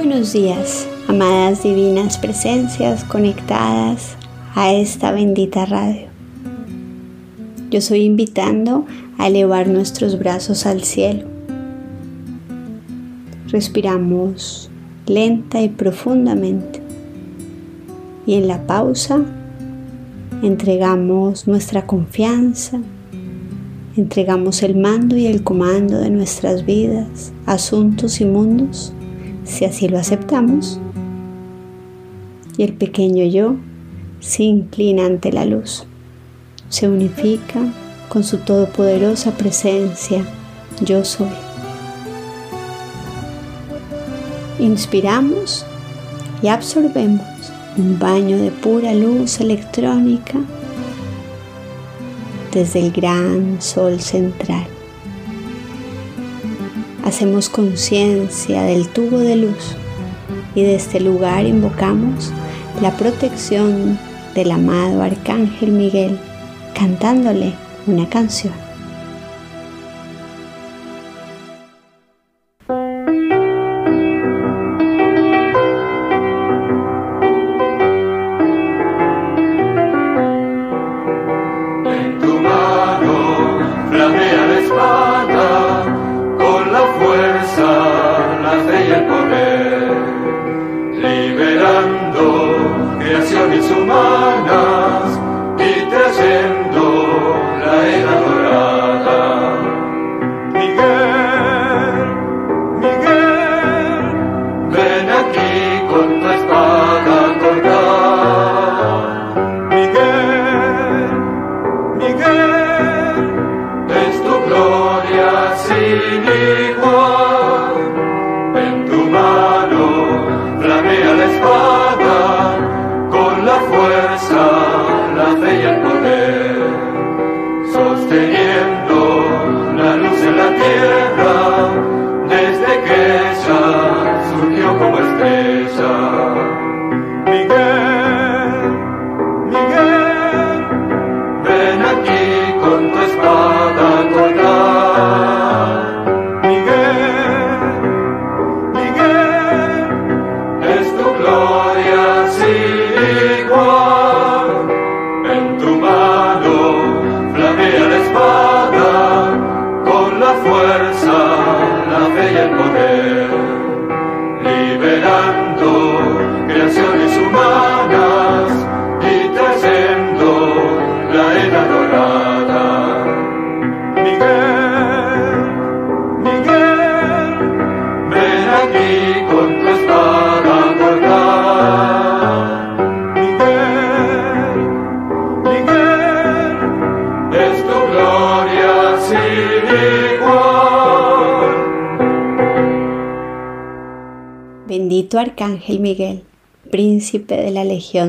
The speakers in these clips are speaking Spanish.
Buenos días, amadas divinas presencias conectadas a esta bendita radio. Yo soy invitando a elevar nuestros brazos al cielo. Respiramos lenta y profundamente. Y en la pausa entregamos nuestra confianza, entregamos el mando y el comando de nuestras vidas, asuntos y mundos si así lo aceptamos. Y el pequeño yo se inclina ante la luz, se unifica con su todopoderosa presencia, yo soy. Inspiramos y absorbemos un baño de pura luz electrónica desde el gran sol central hacemos conciencia del tubo de luz y de este lugar invocamos la protección del amado Arcángel Miguel cantándole una canción.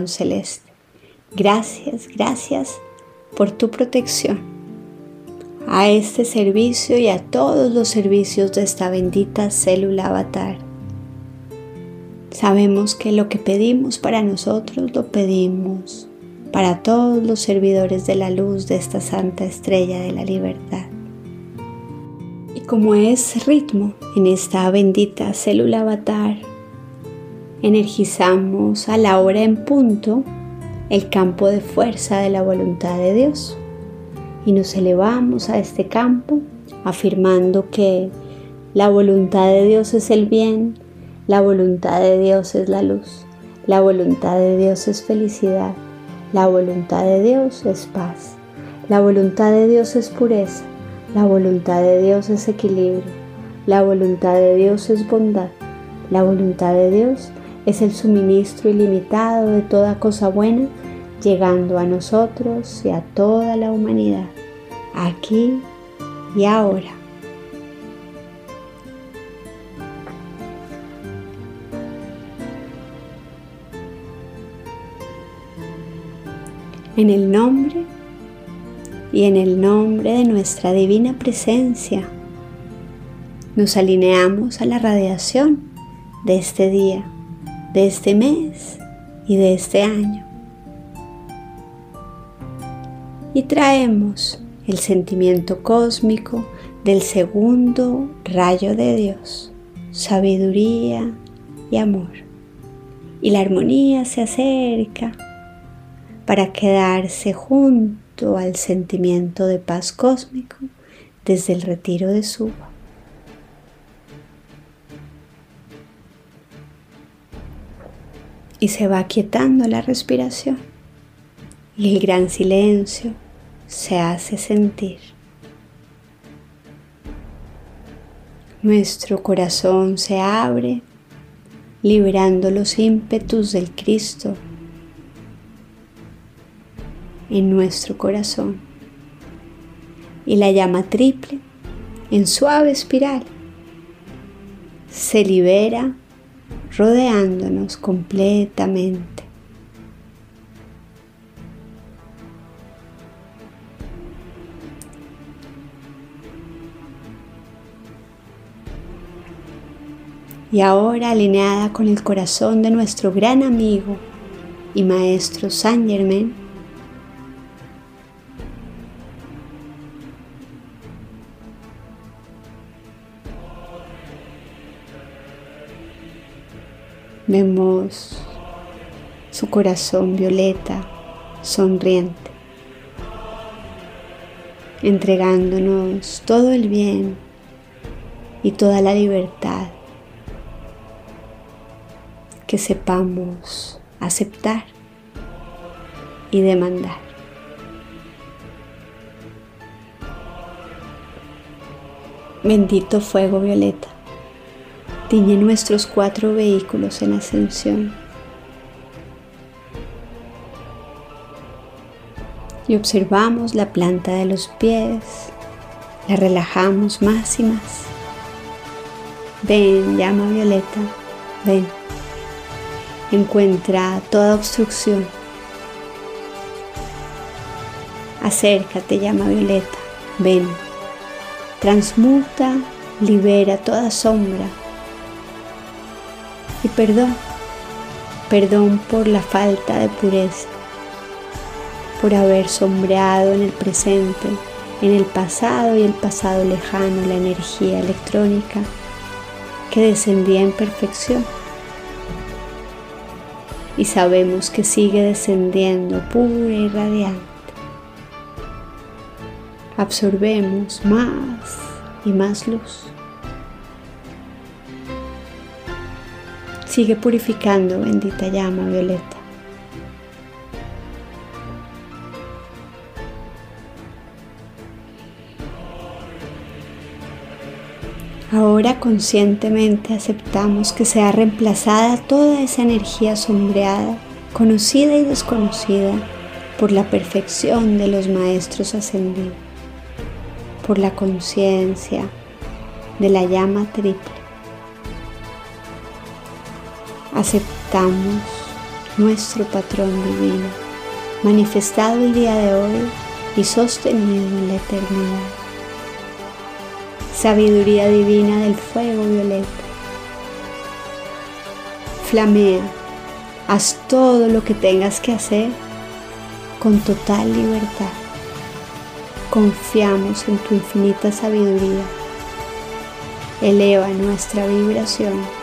Celeste, gracias, gracias por tu protección a este servicio y a todos los servicios de esta bendita célula avatar. Sabemos que lo que pedimos para nosotros lo pedimos para todos los servidores de la luz de esta santa estrella de la libertad. Y como es ritmo en esta bendita célula avatar, energizamos a la hora en punto el campo de fuerza de la voluntad de Dios y nos elevamos a este campo afirmando que la voluntad de Dios es el bien, la voluntad de Dios es la luz, la voluntad de Dios es felicidad, la voluntad de Dios es paz, la voluntad de Dios es pureza, la voluntad de Dios es equilibrio, la voluntad de Dios es bondad, la voluntad de Dios es el suministro ilimitado de toda cosa buena, llegando a nosotros y a toda la humanidad, aquí y ahora. En el nombre y en el nombre de nuestra divina presencia, nos alineamos a la radiación de este día de este mes y de este año. Y traemos el sentimiento cósmico del segundo rayo de Dios, sabiduría, y amor. Y la armonía se acerca para quedarse junto al sentimiento de paz cósmico desde el retiro de Suba. Y se va quietando la respiración y el gran silencio se hace sentir. Nuestro corazón se abre liberando los ímpetus del Cristo en nuestro corazón. Y la llama triple, en suave espiral, se libera rodeándonos completamente. Y ahora alineada con el corazón de nuestro gran amigo y maestro Saint Germain, Vemos su corazón violeta, sonriente, entregándonos todo el bien y toda la libertad que sepamos aceptar y demandar. Bendito fuego violeta tiñe nuestros cuatro vehículos en ascensión. Y observamos la planta de los pies, la relajamos más y más. Ven, llama violeta, ven. Encuentra toda obstrucción. Acércate, llama violeta, ven. Transmuta, libera toda sombra, y perdón, perdón por la falta de pureza, por haber sombreado en el presente, en el pasado y el pasado lejano la energía electrónica que descendía en perfección. Y sabemos que sigue descendiendo pura y radiante. Absorbemos más y más luz. Sigue purificando, bendita llama violeta. Ahora conscientemente aceptamos que sea reemplazada toda esa energía sombreada, conocida y desconocida, por la perfección de los maestros ascendidos, por la conciencia de la llama triple aceptamos nuestro patrón divino, manifestado el día de hoy y sostenido en la eternidad. Sabiduría divina del fuego violeta. Flamea, haz todo lo que tengas que hacer con total libertad. Confiamos en tu infinita sabiduría. Eleva nuestra vibración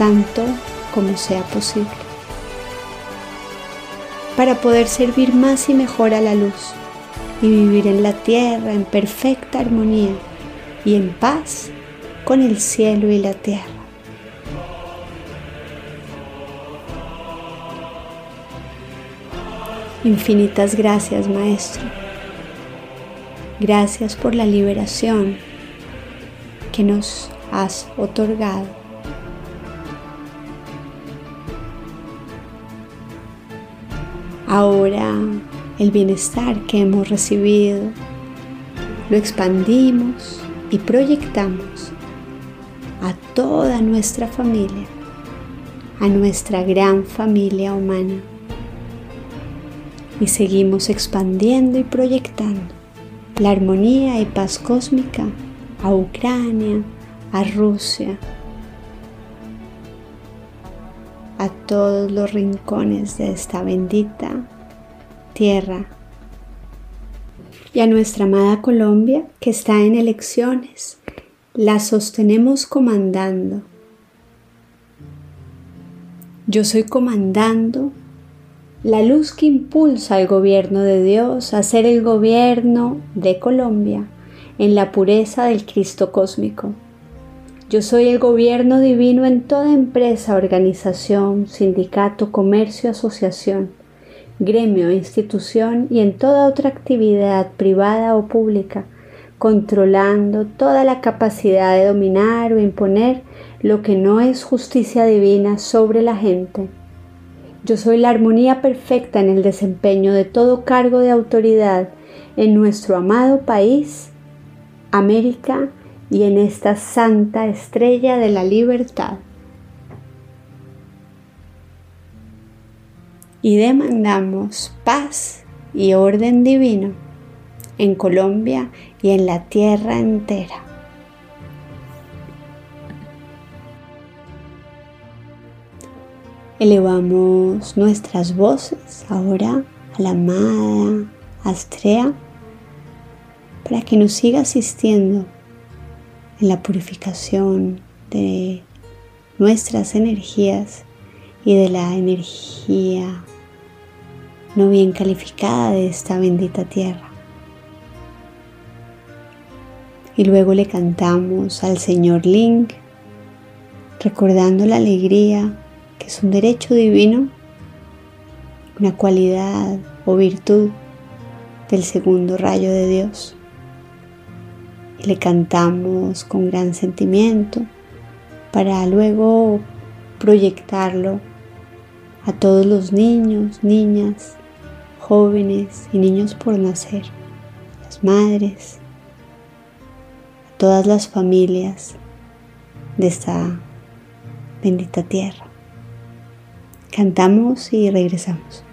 tanto como sea posible, para poder servir más y mejor a la luz y vivir en la tierra en perfecta armonía y en paz con el cielo y la tierra. Infinitas gracias, Maestro. Gracias por la liberación que nos has otorgado Ahora el bienestar que hemos recibido lo expandimos y proyectamos a toda nuestra familia, a nuestra gran familia humana. Y seguimos expandiendo y proyectando la armonía y paz cósmica a Ucrania, a Rusia, a todos los rincones de esta bendita tierra y a nuestra amada Colombia que está en elecciones. La sostenemos comandando Yo soy comandando la luz que impulsa al gobierno de Dios a ser el gobierno de Colombia en la pureza del Cristo cósmico. Yo soy el gobierno divino en toda empresa, organización, sindicato, comercio, asociación, gremio, institución y en toda otra actividad privada o pública, controlando toda la capacidad de dominar o imponer lo que no es justicia divina sobre la gente. Yo soy la armonía perfecta en el desempeño de todo cargo de autoridad en nuestro amado país, América, y en esta santa estrella de la libertad. Y demandamos paz y orden divino en Colombia y en la tierra entera. Elevamos nuestras voces ahora a la amada Astrea para que nos siga asistiendo en la purificación de nuestras energías y de la energía no bien calificada de esta bendita tierra. Y luego le cantamos al Señor Link, recordando la alegría que es un derecho divino, una cualidad o virtud del segundo rayo de Dios le cantamos con gran sentimiento para luego proyectarlo a todos los niños, niñas, jóvenes y niños por nacer, las madres, a todas las familias de esta bendita tierra. Cantamos y regresamos.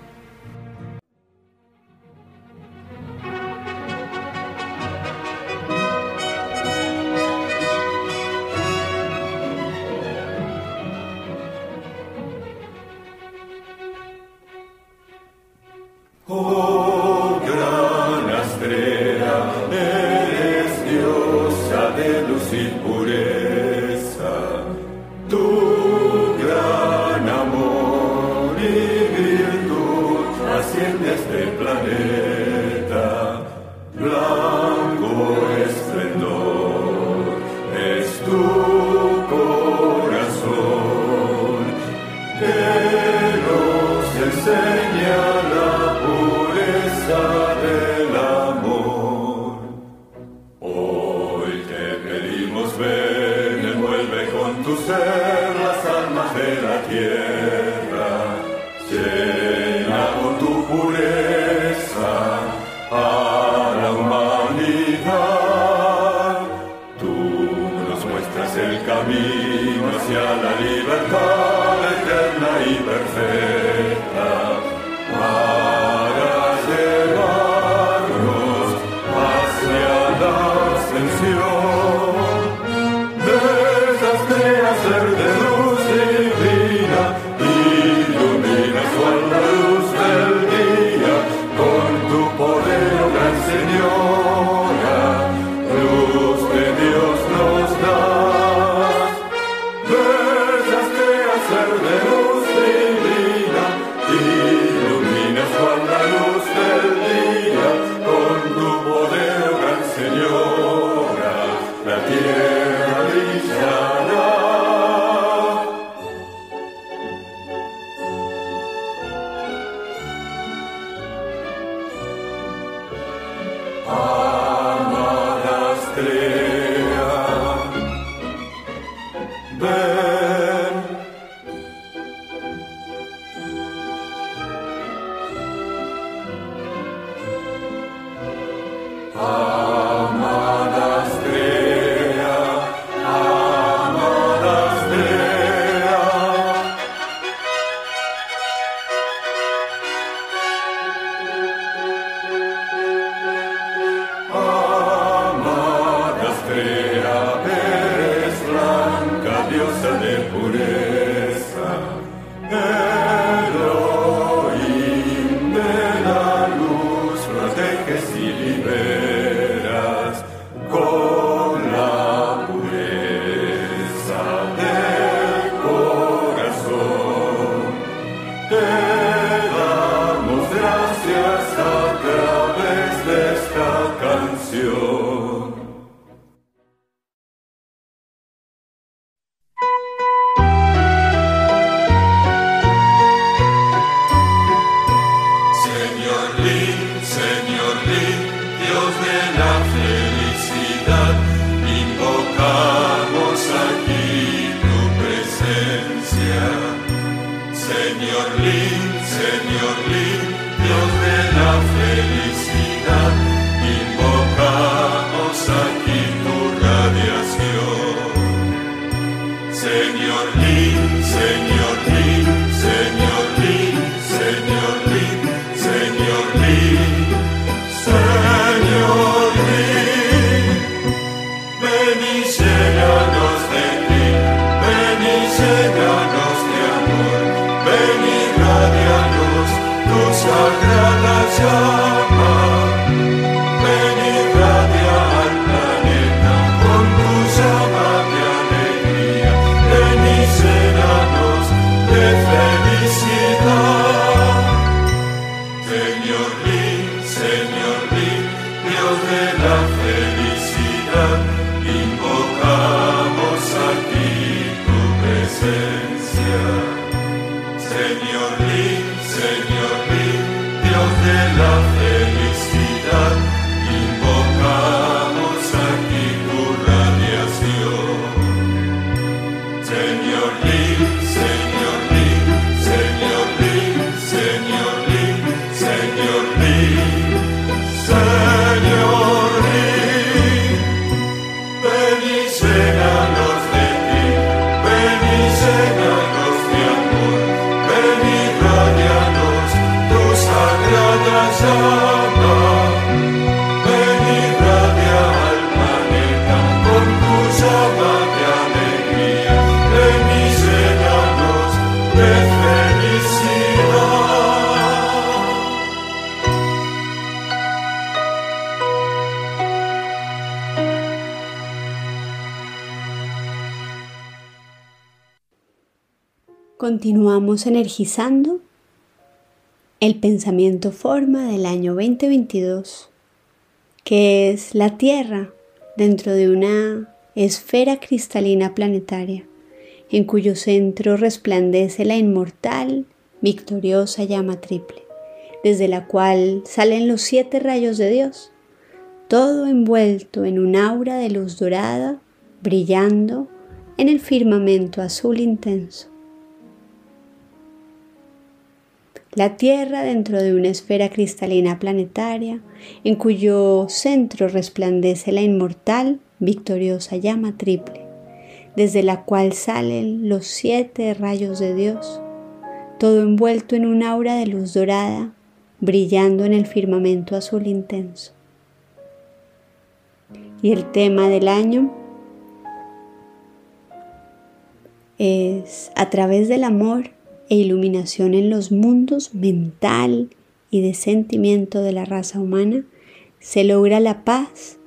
Energizando el pensamiento forma del año 2022, que es la Tierra dentro de una esfera cristalina planetaria, en cuyo centro resplandece la inmortal, victoriosa llama triple, desde la cual salen los siete rayos de Dios, todo envuelto en un aura de luz dorada, brillando en el firmamento azul intenso. La Tierra dentro de una esfera cristalina planetaria, en cuyo centro resplandece la inmortal, victoriosa llama triple, desde la cual salen los siete rayos de Dios, todo envuelto en un aura de luz dorada, brillando en el firmamento azul intenso. Y el tema del año es a través del amor e iluminación en los mundos mental y de sentimiento de la raza humana, se logra la paz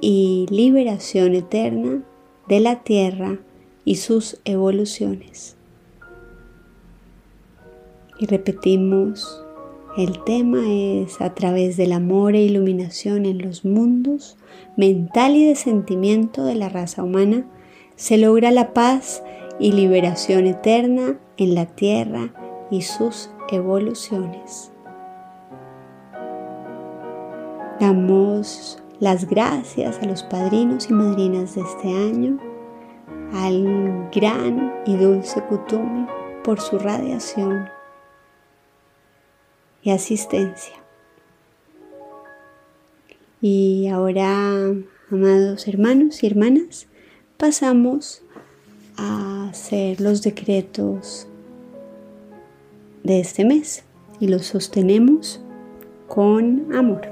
y liberación eterna de la Tierra y sus evoluciones. Y repetimos, el tema es a través del amor e iluminación en los mundos mental y de sentimiento de la raza humana, se logra la paz y liberación eterna en la tierra y sus evoluciones. Damos las gracias a los padrinos y madrinas de este año, al gran y dulce Kutumi por su radiación y asistencia. Y ahora, amados hermanos y hermanas, pasamos a hacer los decretos de este mes y los sostenemos con amor.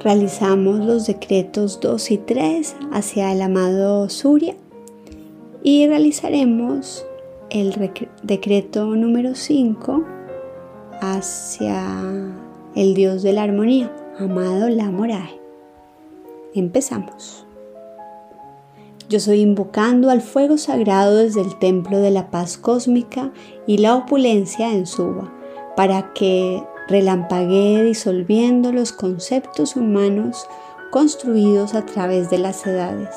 Realizamos los decretos 2 y 3 hacia el amado Surya y realizaremos el decreto número 5 hacia el Dios de la armonía, amado Lamorae. Empezamos. Yo soy invocando al fuego sagrado desde el templo de la paz cósmica y la opulencia en Suba, para que relampaguee disolviendo los conceptos humanos construidos a través de las edades.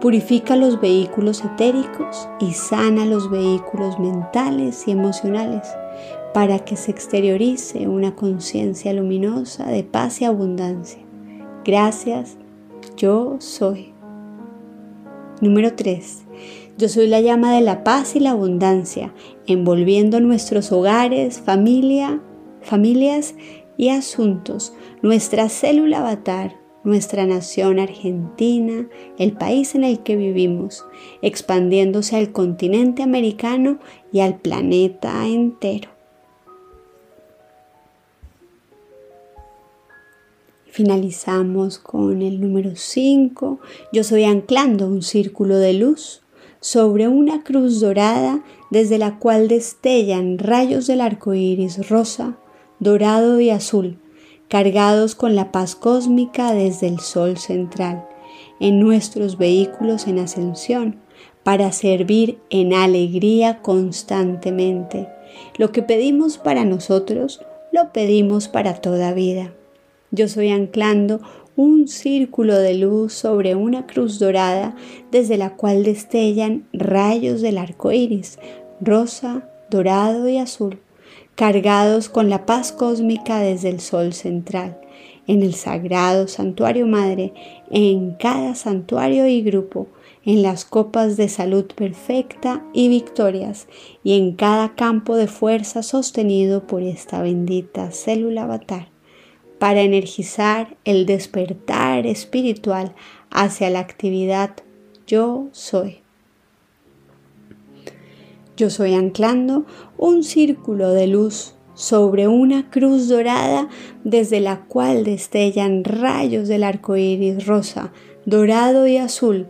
Purifica los vehículos etéricos y sana los vehículos mentales y emocionales para que se exteriorice una conciencia luminosa de paz y abundancia. Gracias, yo soy. Número 3. Yo soy la llama de la paz y la abundancia, envolviendo nuestros hogares, familia, familias y asuntos, nuestra célula avatar, nuestra nación argentina, el país en el que vivimos, expandiéndose al continente americano y al planeta entero. Finalizamos con el número 5. Yo soy anclando un círculo de luz sobre una cruz dorada desde la cual destellan rayos del arco iris rosa, dorado y azul, cargados con la paz cósmica desde el sol central, en nuestros vehículos en ascensión, para servir en alegría constantemente. Lo que pedimos para nosotros, lo pedimos para toda vida. Yo soy anclando un círculo de luz sobre una cruz dorada desde la cual destellan rayos del arco iris, rosa, dorado y azul, cargados con la paz cósmica desde el sol central, en el sagrado santuario madre, en cada santuario y grupo, en las copas de salud perfecta y victorias, y en cada campo de fuerza sostenido por esta bendita célula avatar para energizar el despertar espiritual hacia la actividad yo soy. Yo soy anclando un círculo de luz sobre una cruz dorada desde la cual destellan rayos del arco iris rosa, dorado y azul,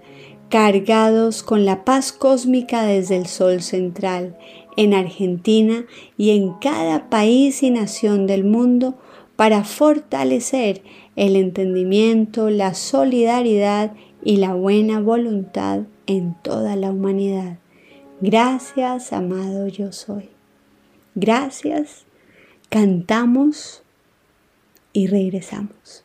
cargados con la paz cósmica desde el sol central, en Argentina y en cada país y nación del mundo para fortalecer el entendimiento, la solidaridad y la buena voluntad en toda la humanidad. Gracias, amado yo soy. Gracias. Cantamos y regresamos.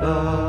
Hoy,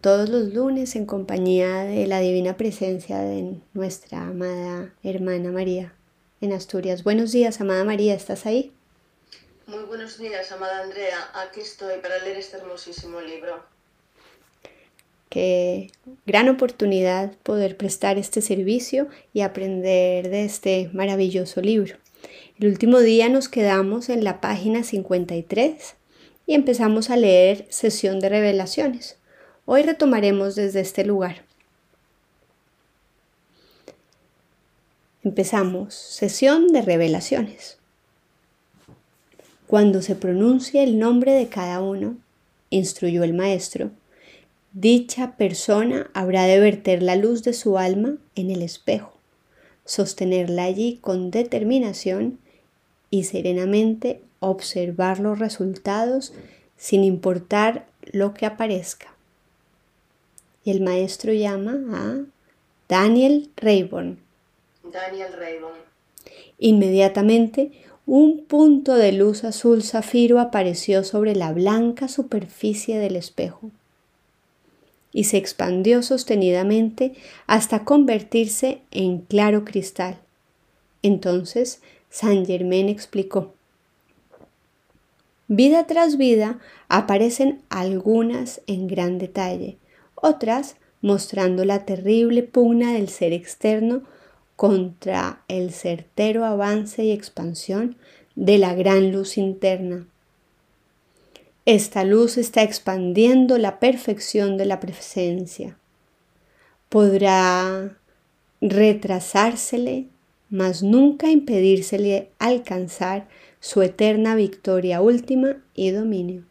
todos los lunes, en compañía de la divina presencia de nuestra amada hermana María en Asturias. Buenos días, amada María, ¿estás ahí? Muy buenos días, amada Andrea. Aquí estoy para leer este hermosísimo libro. Qué gran oportunidad poder prestar este servicio y aprender de este maravilloso libro. El último día nos quedamos en la página 53 y empezamos a leer sesión de revelaciones, Hoy retomaremos desde este lugar. Empezamos sesión de revelaciones. Cuando se pronuncie el nombre de cada uno, instruyó el maestro, dicha persona habrá de verter la luz de su alma en el espejo, sostenerla allí con determinación y serenamente observar los resultados sin importar lo que aparezca. Y el maestro llama a Daniel Rayburn. Daniel Rayburn. Inmediatamente un punto de luz azul zafiro apareció sobre la blanca superficie del espejo y se expandió sostenidamente hasta convertirse en claro cristal. Entonces Saint Germain explicó. Vida tras vida aparecen algunas en gran detalle, otras mostrando la terrible pugna del ser externo contra el certero avance y expansión de la gran luz interna. Esta luz está expandiendo la perfección de la presencia. Podrá retrasársele, mas nunca impedírsele alcanzar su eterna victoria última y dominio.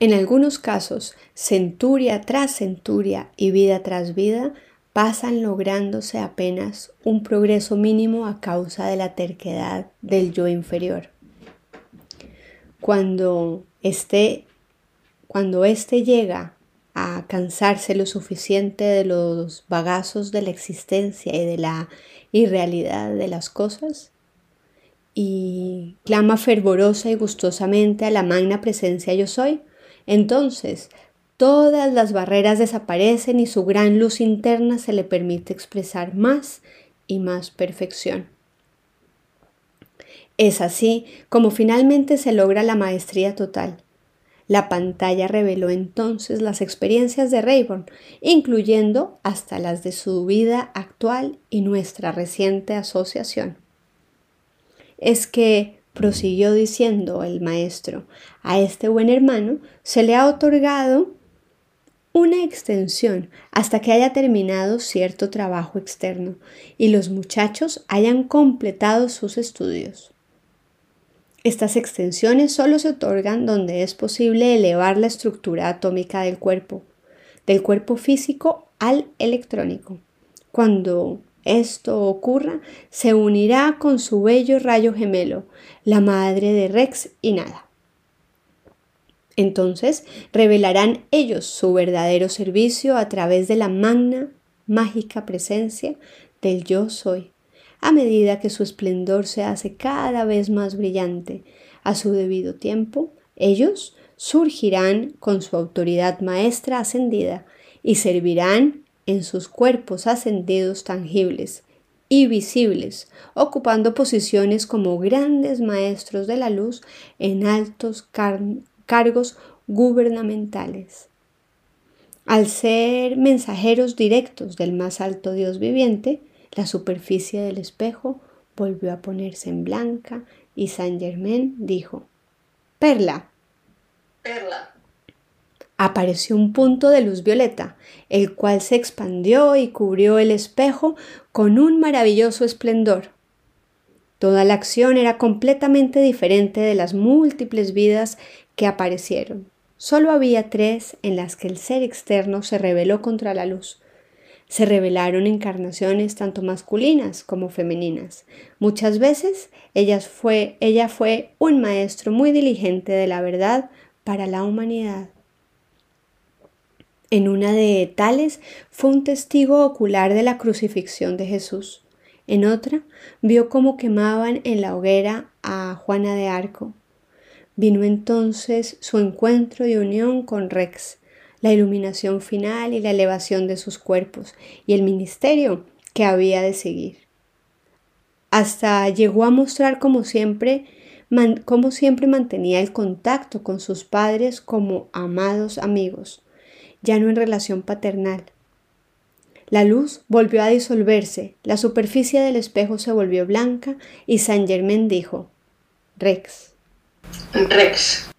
En algunos casos, centuria tras centuria y vida tras vida pasan lográndose apenas un progreso mínimo a causa de la terquedad del yo inferior. Cuando este, cuando éste llega a cansarse lo suficiente de los bagazos de la existencia y de la irrealidad de las cosas, y clama fervorosa y gustosamente a la magna presencia yo soy, entonces todas las barreras desaparecen y su gran luz interna se le permite expresar más y más perfección. Es así como finalmente se logra la maestría total. La pantalla reveló entonces las experiencias de Rayburn, incluyendo hasta las de su vida actual y nuestra reciente asociación es que, prosiguió diciendo el maestro, a este buen hermano se le ha otorgado una extensión hasta que haya terminado cierto trabajo externo y los muchachos hayan completado sus estudios. Estas extensiones solo se otorgan donde es posible elevar la estructura atómica del cuerpo, del cuerpo físico al electrónico. Cuando esto ocurra, se unirá con su bello rayo gemelo, la madre de Rex y nada. Entonces revelarán ellos su verdadero servicio a través de la magna, mágica presencia del yo soy, a medida que su esplendor se hace cada vez más brillante. A su debido tiempo, ellos surgirán con su autoridad maestra ascendida y servirán en sus cuerpos ascendidos tangibles y visibles, ocupando posiciones como grandes maestros de la luz en altos cargos gubernamentales. Al ser mensajeros directos del más alto Dios viviente, la superficie del espejo volvió a ponerse en blanca y Saint Germain dijo, Perla. Perla apareció un punto de luz violeta, el cual se expandió y cubrió el espejo con un maravilloso esplendor. Toda la acción era completamente diferente de las múltiples vidas que aparecieron. Solo había tres en las que el ser externo se rebeló contra la luz. Se revelaron encarnaciones tanto masculinas como femeninas. Muchas veces fue, ella fue un maestro muy diligente de la verdad para la humanidad. En una de tales fue un testigo ocular de la crucifixión de Jesús. En otra vio cómo quemaban en la hoguera a Juana de Arco. Vino entonces su encuentro y unión con Rex, la iluminación final y la elevación de sus cuerpos y el ministerio que había de seguir. Hasta llegó a mostrar como siempre, como siempre mantenía el contacto con sus padres como amados amigos ya no en relación paternal. La luz volvió a disolverse, la superficie del espejo se volvió blanca y Saint Germain dijo, Rex. Rex.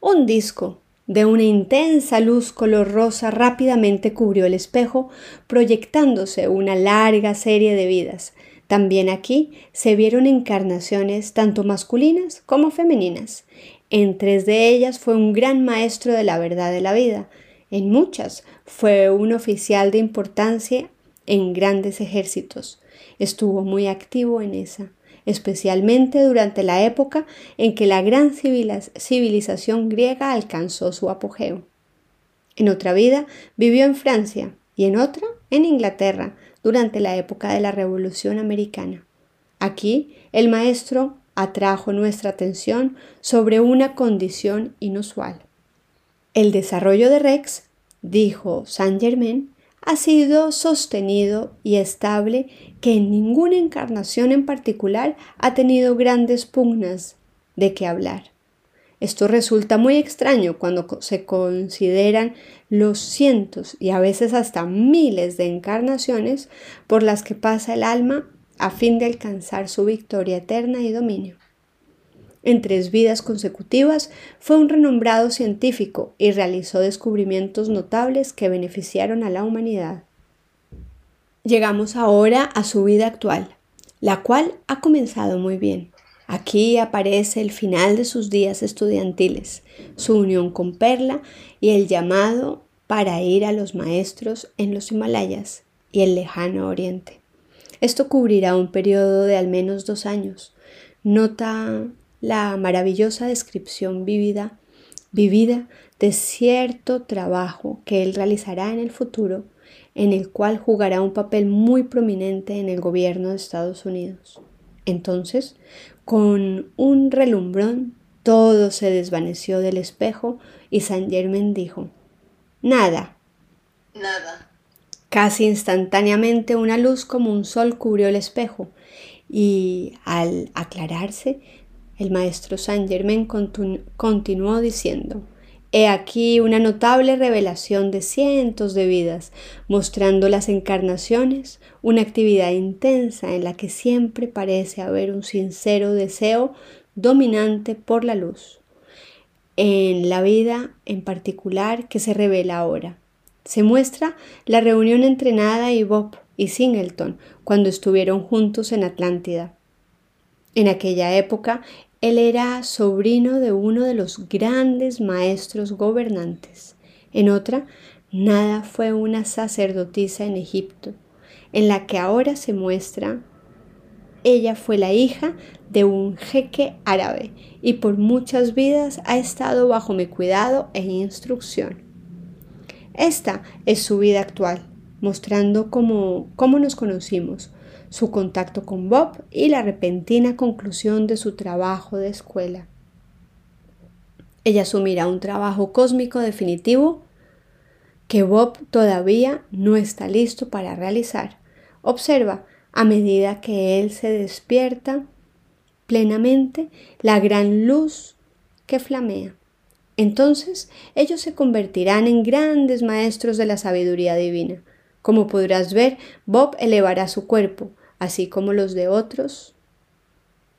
Un disco, de una intensa luz color rosa rápidamente cubrió el espejo, proyectándose una larga serie de vidas. También aquí se vieron encarnaciones tanto masculinas como femeninas. En tres de ellas fue un gran maestro de la verdad de la vida. En muchas fue un oficial de importancia en grandes ejércitos. Estuvo muy activo en esa especialmente durante la época en que la gran civilización griega alcanzó su apogeo. En otra vida vivió en Francia y en otra en Inglaterra durante la época de la Revolución Americana. Aquí el maestro atrajo nuestra atención sobre una condición inusual. El desarrollo de Rex, dijo Saint Germain, ha sido sostenido y estable que en ninguna encarnación en particular ha tenido grandes pugnas de qué hablar. Esto resulta muy extraño cuando se consideran los cientos y a veces hasta miles de encarnaciones por las que pasa el alma a fin de alcanzar su victoria eterna y dominio. En tres vidas consecutivas fue un renombrado científico y realizó descubrimientos notables que beneficiaron a la humanidad. Llegamos ahora a su vida actual, la cual ha comenzado muy bien. Aquí aparece el final de sus días estudiantiles, su unión con Perla y el llamado para ir a los maestros en los Himalayas y el lejano oriente. Esto cubrirá un periodo de al menos dos años. Nota la maravillosa descripción vivida, vivida de cierto trabajo que él realizará en el futuro, en el cual jugará un papel muy prominente en el gobierno de Estados Unidos. Entonces, con un relumbrón, todo se desvaneció del espejo y San Germain dijo, Nada. Nada. Casi instantáneamente una luz como un sol cubrió el espejo y al aclararse el maestro Saint Germain continuó diciendo, He aquí una notable revelación de cientos de vidas, mostrando las encarnaciones, una actividad intensa en la que siempre parece haber un sincero deseo dominante por la luz. En la vida en particular que se revela ahora. Se muestra la reunión entre Nada y Bob y Singleton cuando estuvieron juntos en Atlántida. En aquella época él era sobrino de uno de los grandes maestros gobernantes. En otra, nada fue una sacerdotisa en Egipto, en la que ahora se muestra ella fue la hija de un jeque árabe y por muchas vidas ha estado bajo mi cuidado e instrucción. Esta es su vida actual, mostrando cómo, cómo nos conocimos, su contacto con Bob y la repentina conclusión de su trabajo de escuela. Ella asumirá un trabajo cósmico definitivo que Bob todavía no está listo para realizar. Observa, a medida que él se despierta plenamente, la gran luz que flamea. Entonces ellos se convertirán en grandes maestros de la sabiduría divina. Como podrás ver, Bob elevará su cuerpo, así como los de otros,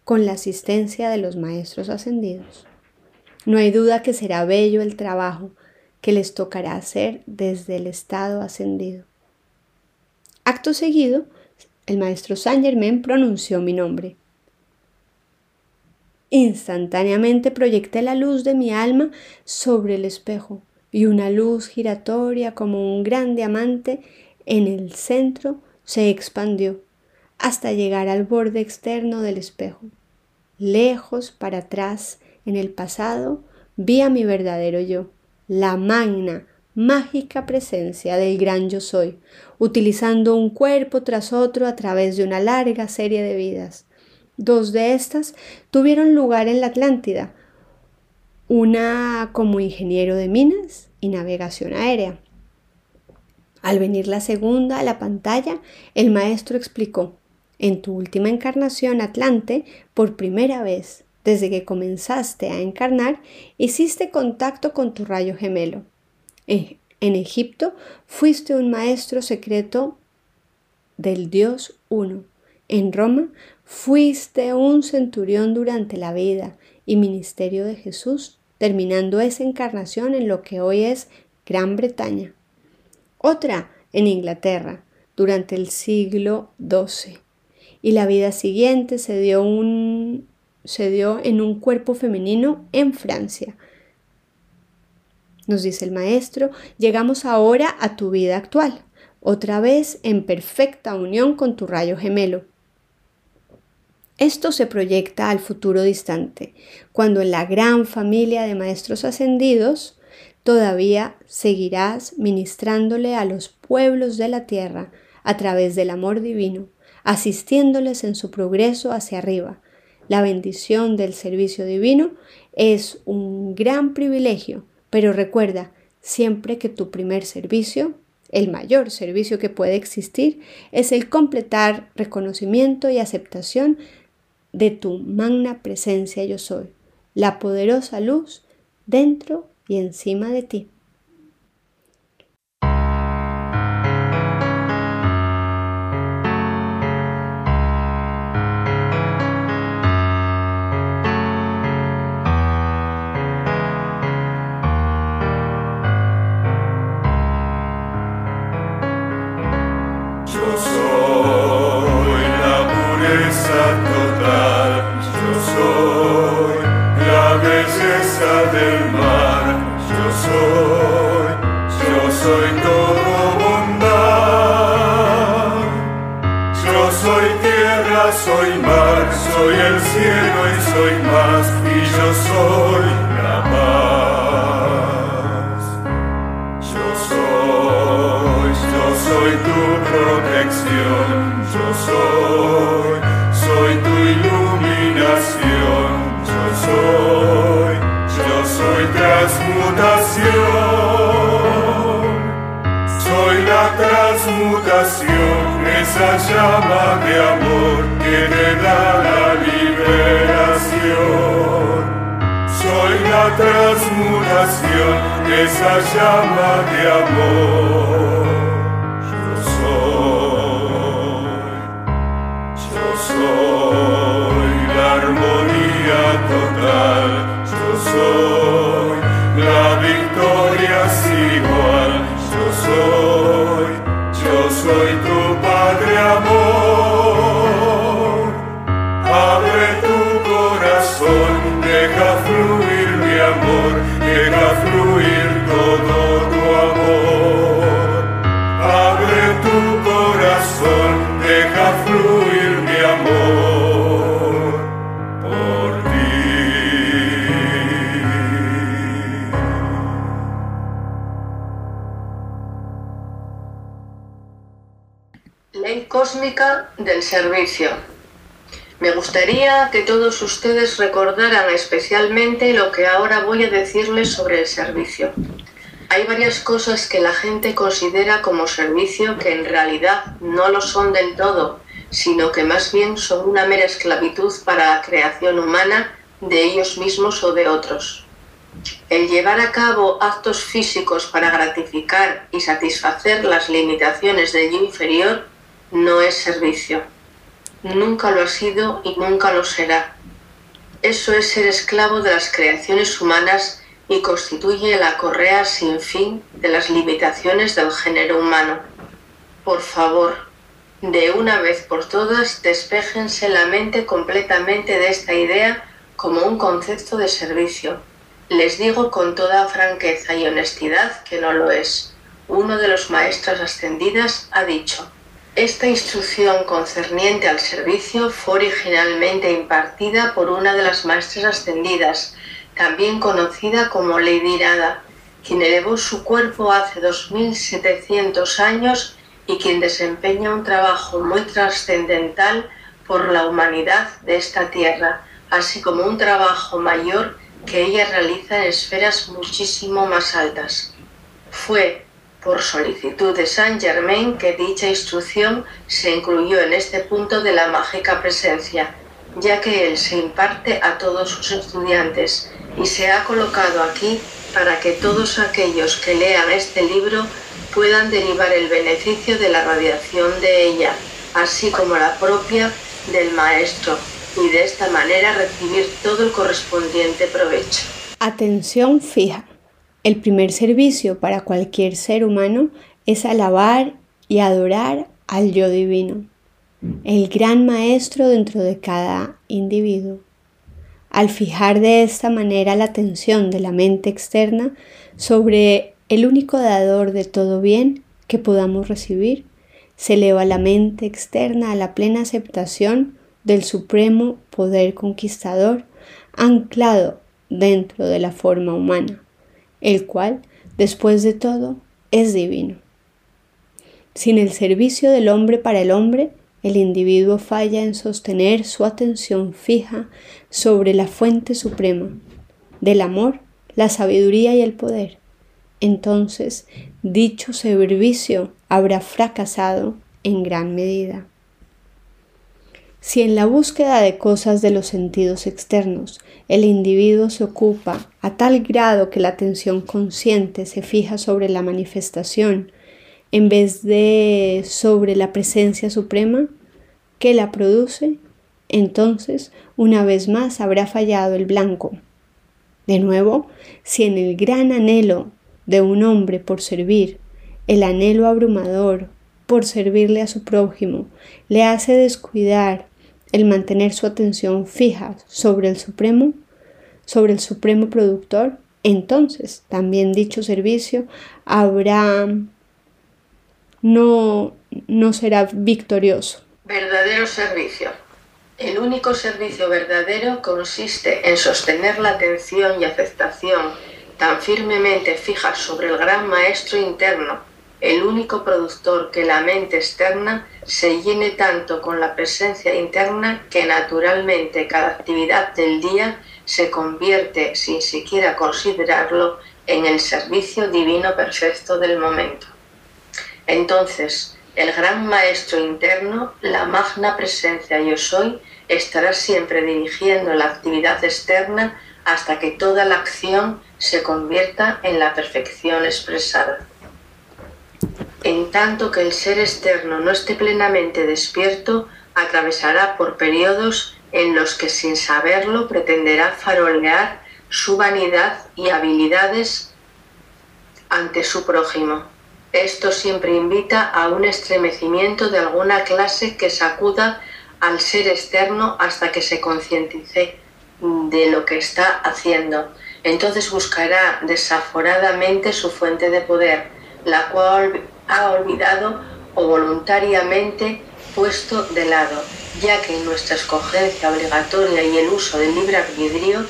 con la asistencia de los maestros ascendidos. No hay duda que será bello el trabajo que les tocará hacer desde el estado ascendido. Acto seguido, el maestro Saint Germain pronunció mi nombre. Instantáneamente proyecté la luz de mi alma sobre el espejo y una luz giratoria como un gran diamante en el centro se expandió hasta llegar al borde externo del espejo. Lejos para atrás, en el pasado, vi a mi verdadero yo, la magna, mágica presencia del gran yo soy, utilizando un cuerpo tras otro a través de una larga serie de vidas. Dos de estas tuvieron lugar en la Atlántida, una como ingeniero de minas y navegación aérea. Al venir la segunda a la pantalla, el maestro explicó en tu última encarnación Atlante, por primera vez desde que comenzaste a encarnar, hiciste contacto con tu rayo gemelo. En, Egipto fuiste un maestro secreto del Dios uno. En Roma fuiste un centurión durante la vida y ministerio de Jesús terminando esa encarnación en lo que hoy es Gran Bretaña. Otra en Inglaterra, durante el siglo XII. Y la vida siguiente se dio, un, se dio en un cuerpo femenino en Francia. Nos dice el maestro, llegamos ahora a tu vida actual, otra vez en perfecta unión con tu rayo gemelo. Esto se proyecta al futuro distante, cuando en la gran familia de maestros ascendidos todavía seguirás ministrándole a los pueblos de la tierra a través del amor divino, asistiéndoles en su progreso hacia arriba. La bendición del servicio divino es un gran privilegio, pero recuerda siempre que tu primer servicio el mayor servicio que puede existir es el completar reconocimiento y aceptación de tu magna presencia yo soy, la poderosa luz dentro y encima de ti. Llama de amor que te da la liberación. Soy la transmutación, esa llama de amor. Servicio. Me gustaría que todos ustedes recordaran especialmente lo que ahora voy a decirles sobre el servicio. Hay varias cosas que la gente considera como servicio que en realidad no lo son del todo, sino que más bien son una mera esclavitud para la creación humana de ellos mismos o de otros. El llevar a cabo actos físicos para gratificar y satisfacer las limitaciones del yo inferior no es servicio. Nunca lo ha sido y nunca lo será. Eso es ser esclavo de las creaciones humanas y constituye la correa sin fin de las limitaciones del género humano. Por favor, de una vez por todas, despéjense la mente completamente de esta idea como un concepto de servicio. Les digo con toda franqueza y honestidad que no lo es. Uno de los maestros ascendidas ha dicho, esta instrucción concerniente al servicio fue originalmente impartida por una de las maestras ascendidas, también conocida como Lady Irada, quien elevó su cuerpo hace 2700 años y quien desempeña un trabajo muy trascendental por la humanidad de esta tierra, así como un trabajo mayor que ella realiza en esferas muchísimo más altas. Fue por solicitud de Saint Germain que dicha instrucción se incluyó en este punto de la mágica presencia, ya que él se imparte a todos sus estudiantes y se ha colocado aquí para que todos aquellos que lean este libro puedan derivar el beneficio de la radiación de ella, así como la propia del maestro, y de esta manera recibir todo el correspondiente provecho. Atención fija. El primer servicio para cualquier ser humano es alabar y adorar al yo divino, el gran maestro dentro de cada individuo. Al fijar de esta manera la atención de la mente externa sobre el único dador de todo bien que podamos recibir, se eleva la mente externa a la plena aceptación del supremo poder conquistador anclado dentro de la forma humana, el cual, después de todo, es divino. Sin el servicio del hombre para el hombre, el individuo falla en sostener su atención fija sobre la fuente suprema del amor, la sabiduría y el poder. Entonces, dicho servicio habrá fracasado en gran medida. Si en la búsqueda de cosas de los sentidos externos el individuo se ocupa a tal grado que la atención consciente se fija sobre la manifestación en vez de sobre la presencia suprema que la produce, entonces una vez más habrá fallado el blanco. De nuevo, si en el gran anhelo de un hombre por servir, el anhelo abrumador por servirle a su prójimo, le hace descuidar el mantener su atención fija sobre el Supremo, sobre el Supremo Productor, entonces también dicho servicio habrá no, no será victorioso. Verdadero servicio. El único servicio verdadero consiste en sostener la atención y aceptación tan firmemente fija sobre el gran maestro interno el único productor que la mente externa se llene tanto con la presencia interna que naturalmente cada actividad del día se convierte, sin siquiera considerarlo, en el servicio divino perfecto del momento. Entonces, el gran maestro interno, la magna presencia yo soy, estará siempre dirigiendo la actividad externa hasta que toda la acción se convierta en la perfección expresada. En tanto que el ser externo no esté plenamente despierto, atravesará por periodos en los que sin saberlo pretenderá farolear su vanidad y habilidades ante su prójimo. Esto siempre invita a un estremecimiento de alguna clase que sacuda al ser externo hasta que se concientice de lo que está haciendo. Entonces buscará desaforadamente su fuente de poder, la cual ha olvidado o voluntariamente puesto de lado, ya que en nuestra escogencia obligatoria y el uso del libre albedrío,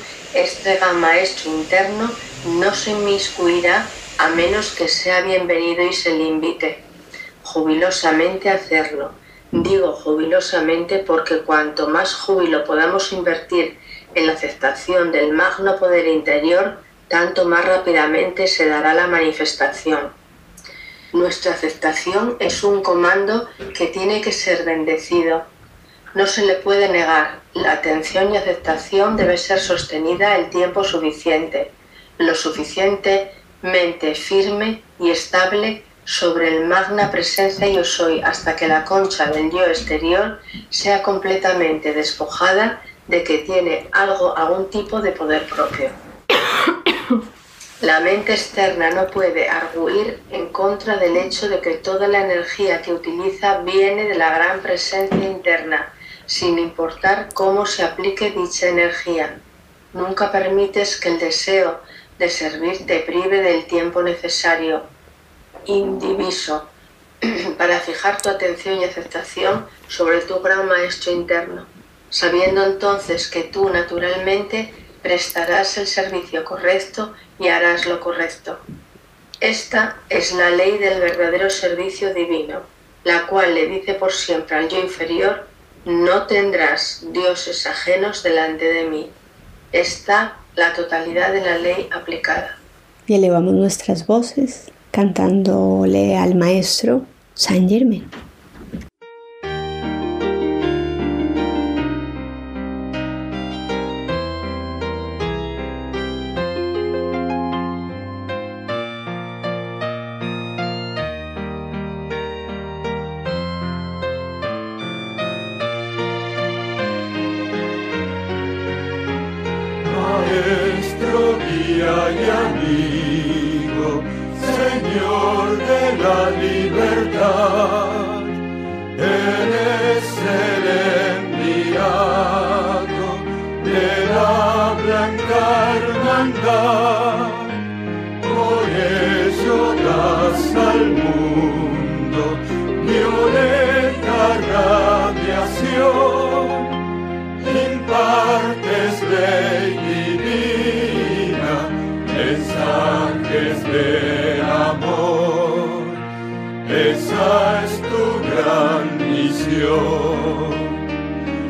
gran maestro interno no se inmiscuirá a menos que sea bienvenido y se le invite jubilosamente a hacerlo. Digo jubilosamente porque cuanto más júbilo podamos invertir en la aceptación del magno poder interior, tanto más rápidamente se dará la manifestación. Nuestra aceptación es un comando que tiene que ser bendecido. No se le puede negar. La atención y aceptación debe ser sostenida el tiempo suficiente, lo suficientemente firme y estable sobre el magna presencia yo soy hasta que la concha del yo exterior sea completamente despojada de que tiene algo, algún tipo de poder propio. La mente externa no puede arguir en contra del hecho de que toda la energía que utiliza viene de la gran presencia interna, sin importar cómo se aplique dicha energía. Nunca permites que el deseo de servir te prive del tiempo necesario, indiviso, para fijar tu atención y aceptación sobre tu gran maestro interno, sabiendo entonces que tú naturalmente prestarás el servicio correcto y harás lo correcto. Esta es la ley del verdadero servicio divino, la cual le dice por siempre al yo inferior, no tendrás dioses ajenos delante de mí. Está la totalidad de la ley aplicada. Y elevamos nuestras voces cantándole al Maestro San Germain. Guía y amigo, Señor de la libertad.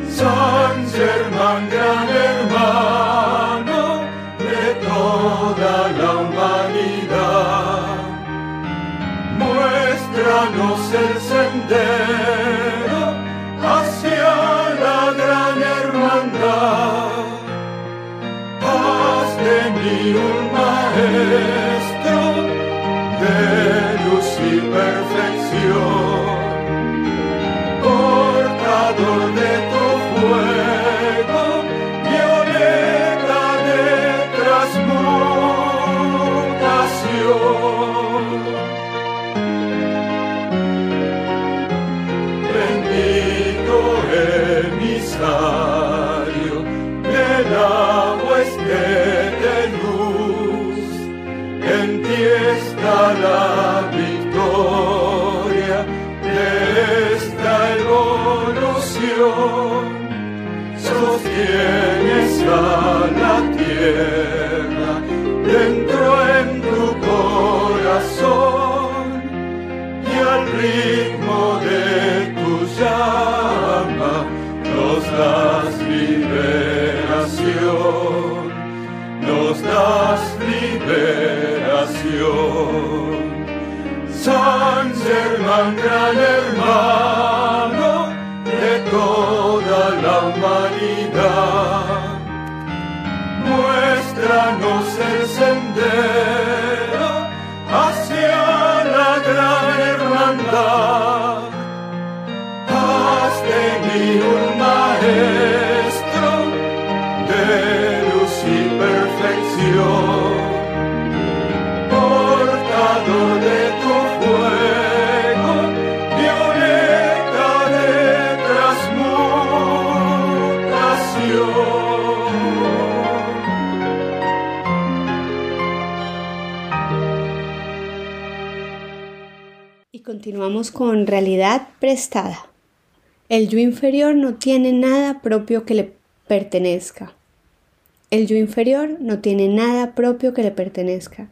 San Germán, gran hermano de toda la humanidad, muéstranos el sendero hacia la gran hermandad. Haz de mí un a la tierra dentro en tu corazón y al ritmo de tu llama nos das liberación, nos das liberación. San Germán, gran hermano de toda la humanidad, muéstranos el sendero Con realidad prestada. El yo inferior no tiene nada propio que le pertenezca. El yo inferior no tiene nada propio que le pertenezca,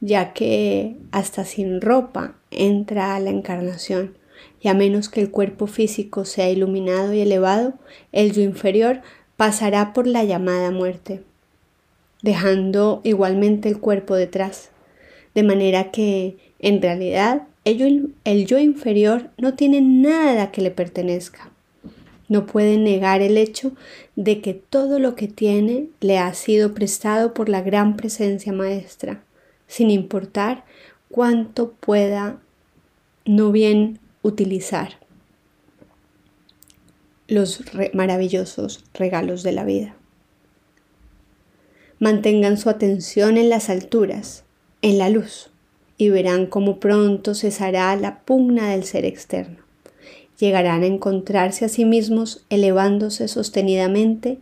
ya que hasta sin ropa entra a la encarnación, y a menos que el cuerpo físico sea iluminado y elevado, el yo inferior pasará por la llamada muerte, dejando igualmente el cuerpo detrás, de manera que, en realidad, el yo, inferior no tiene nada que le pertenezca. No puede negar el hecho de que todo lo que tiene le ha sido prestado por la gran presencia maestra, sin importar cuánto pueda no bien utilizar los maravillosos regalos de la vida. Mantengan su atención en las alturas, en la luz, y verán cómo pronto cesará la pugna del ser externo. Llegarán a encontrarse a sí mismos elevándose sostenidamente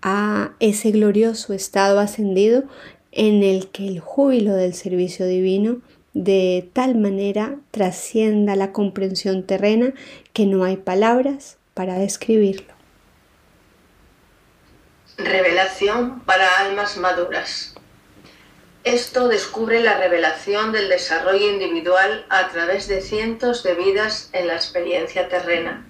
a ese glorioso estado ascendido en el que el júbilo del servicio divino de tal manera trascienda la comprensión terrena que no hay palabras para describirlo. Revelación para almas maduras. Esto descubre la revelación del desarrollo individual a través de cientos de vidas en la experiencia terrena.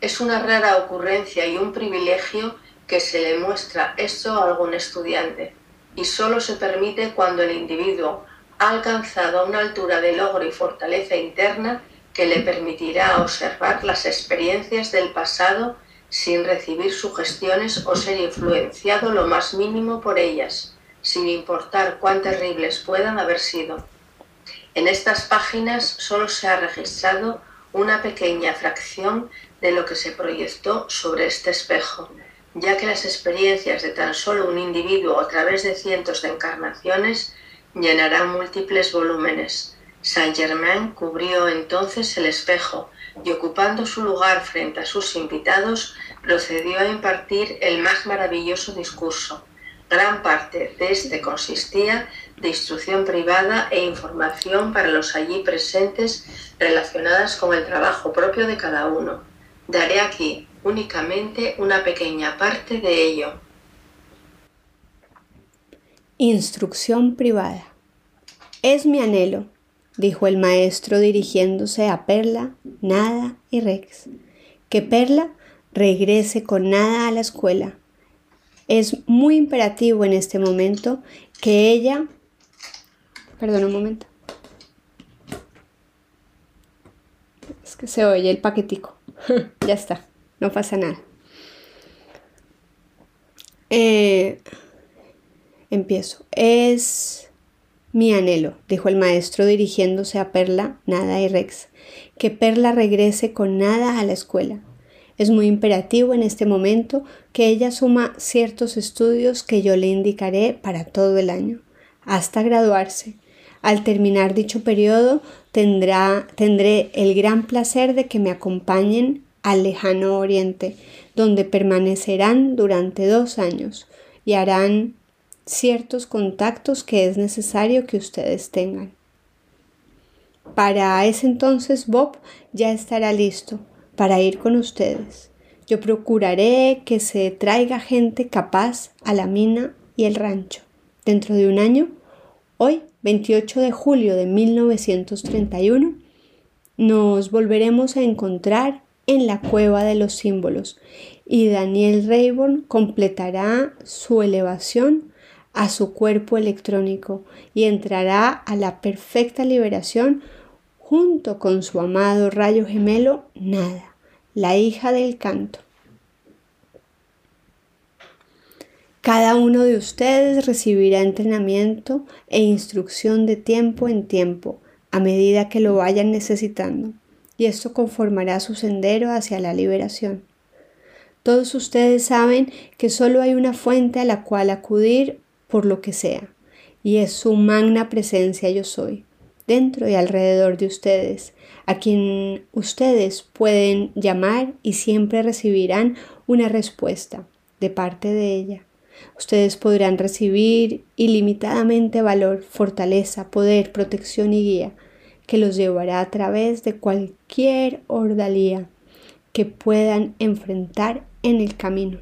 Es una rara ocurrencia y un privilegio que se le muestra esto a algún estudiante, y solo se permite cuando el individuo ha alcanzado una altura de logro y fortaleza interna que le permitirá observar las experiencias del pasado sin recibir sugestiones o ser influenciado lo más mínimo por ellas, sin importar cuán terribles puedan haber sido. En estas páginas solo se ha registrado una pequeña fracción de lo que se proyectó sobre este espejo, ya que las experiencias de tan solo un individuo a través de cientos de encarnaciones llenarán múltiples volúmenes. Saint Germain cubrió entonces el espejo y ocupando su lugar frente a sus invitados, procedió a impartir el más maravilloso discurso. Gran parte de este consistía de instrucción privada e información para los allí presentes relacionadas con el trabajo propio de cada uno. Daré aquí únicamente una pequeña parte de ello. Instrucción privada. Es mi anhelo, dijo el maestro dirigiéndose a Perla, Nada y Rex, que Perla regrese con Nada a la escuela. Es muy imperativo en este momento que ella... Perdón un momento. Es que se oye el paquetico. ya está no pasa nada. Eh, empiezo. Es mi anhelo, dijo el maestro dirigiéndose a Perla, Nada y Rex, que Perla regrese con Nada a la escuela. Es muy imperativo en este momento que ella suma ciertos estudios que yo le indicaré para todo el año, hasta graduarse. Al terminar dicho periodo tendrá, tendré el gran placer de que me acompañen al lejano oriente, donde permanecerán durante dos años y harán ciertos contactos que es necesario que ustedes tengan. Para ese entonces Bob ya estará listo para ir con ustedes. Yo procuraré que se traiga gente capaz a la mina y el rancho. Dentro de un año, hoy, 28 de julio de 1931, nos volveremos a encontrar en la cueva de los símbolos y Daniel Rayburn completará su elevación a su cuerpo electrónico y entrará a la perfecta liberación junto con su amado rayo gemelo Nada, la hija del canto. Cada uno de ustedes recibirá entrenamiento e instrucción de tiempo en tiempo a medida que lo vayan necesitando y esto conformará su sendero hacia la liberación. Todos ustedes saben que solo hay una fuente a la cual acudir por lo que sea, y es su magna presencia yo soy, dentro y alrededor de ustedes, a quien ustedes pueden llamar y siempre recibirán una respuesta de parte de ella. Ustedes podrán recibir ilimitadamente valor, fortaleza, poder, protección y guía que los llevará a través de cualquier ordalía que puedan enfrentar en el camino.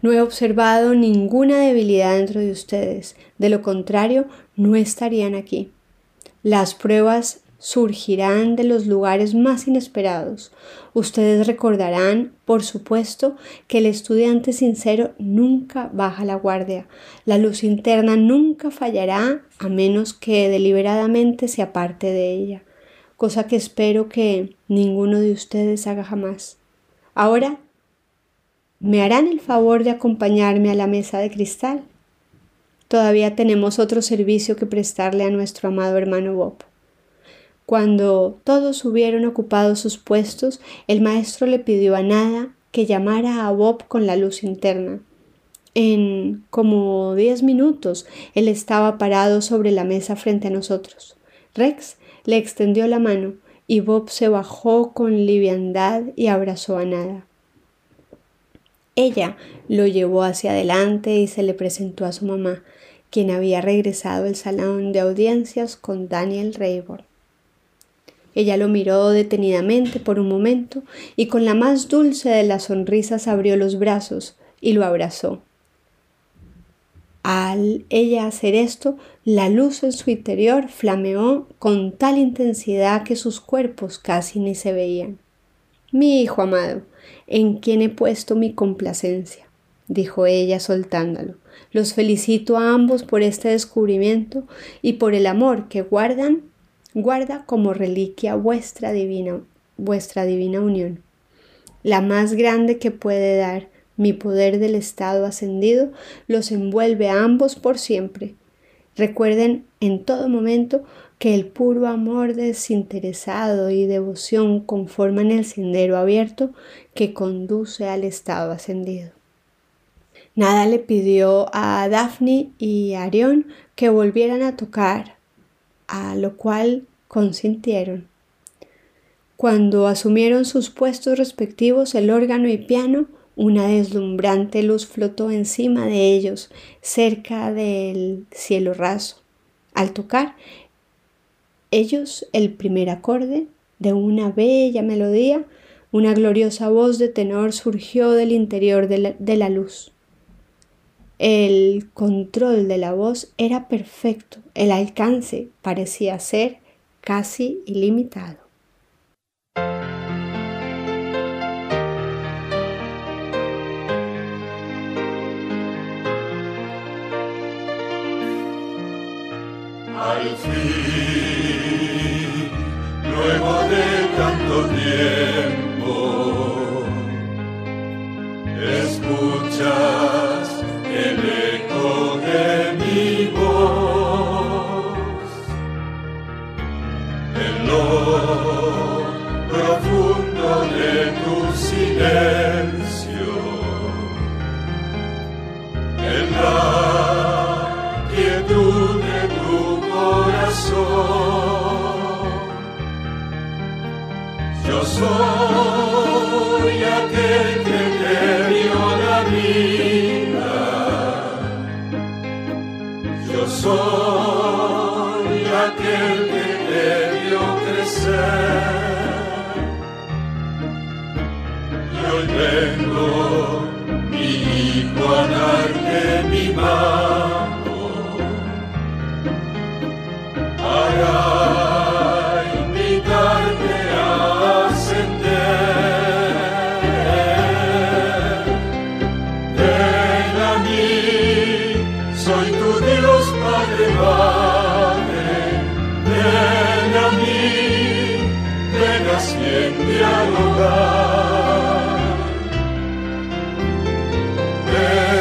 No he observado ninguna debilidad dentro de ustedes, de lo contrario, no estarían aquí. Las pruebas surgirán de los lugares más inesperados. Ustedes recordarán, por supuesto, que el estudiante sincero nunca baja la guardia. La luz interna nunca fallará a menos que deliberadamente se aparte de ella, cosa que espero que ninguno de ustedes haga jamás. Ahora, ¿me harán el favor de acompañarme a la mesa de cristal? Todavía tenemos otro servicio que prestarle a nuestro amado hermano Bob. Cuando todos hubieron ocupado sus puestos, el maestro le pidió a Nada que llamara a Bob con la luz interna. En como diez minutos él estaba parado sobre la mesa frente a nosotros. Rex le extendió la mano y Bob se bajó con liviandad y abrazó a Nada. Ella lo llevó hacia adelante y se le presentó a su mamá, quien había regresado al salón de audiencias con Daniel Rayburn. Ella lo miró detenidamente por un momento y con la más dulce de las sonrisas abrió los brazos y lo abrazó. Al ella hacer esto, la luz en su interior flameó con tal intensidad que sus cuerpos casi ni se veían. Mi hijo amado, en quien he puesto mi complacencia, dijo ella soltándolo. Los felicito a ambos por este descubrimiento y por el amor que guardan guarda como reliquia vuestra divina, vuestra divina unión, la más grande que puede dar mi poder del estado ascendido, los envuelve a ambos por siempre. Recuerden en todo momento que el puro amor desinteresado y devoción conforman el sendero abierto que conduce al estado ascendido. Nada le pidió a Daphne y a Arión que volvieran a tocar, a lo cual consintieron. Cuando asumieron sus puestos respectivos el órgano y piano, una deslumbrante luz flotó encima de ellos, cerca del cielo raso. Al tocar ellos el primer acorde de una bella melodía, una gloriosa voz de tenor surgió del interior de la, de la luz. El control de la voz era perfecto, el alcance parecía ser casi ilimitado. Al fin, luego de tanto tiempo, escuchas silencio, en la quietud de tu corazón. Yo soy aquel que te dio la vida. Yo soy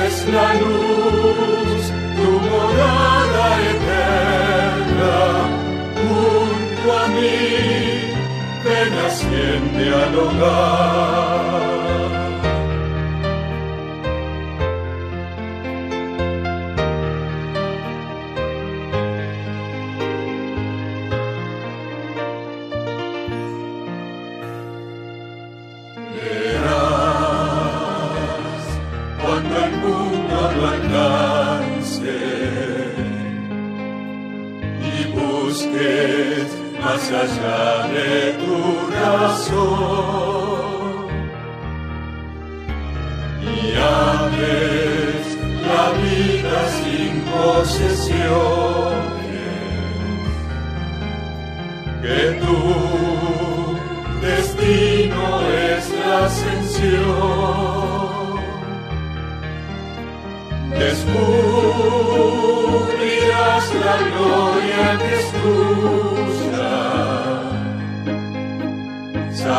Es la luz, tu morada eterna, junto a mí, ven asciende al hogar. Allá de tu razón y ames la vida sin posesiones que tu destino es la ascensión. Descubrirás la gloria que es tuya.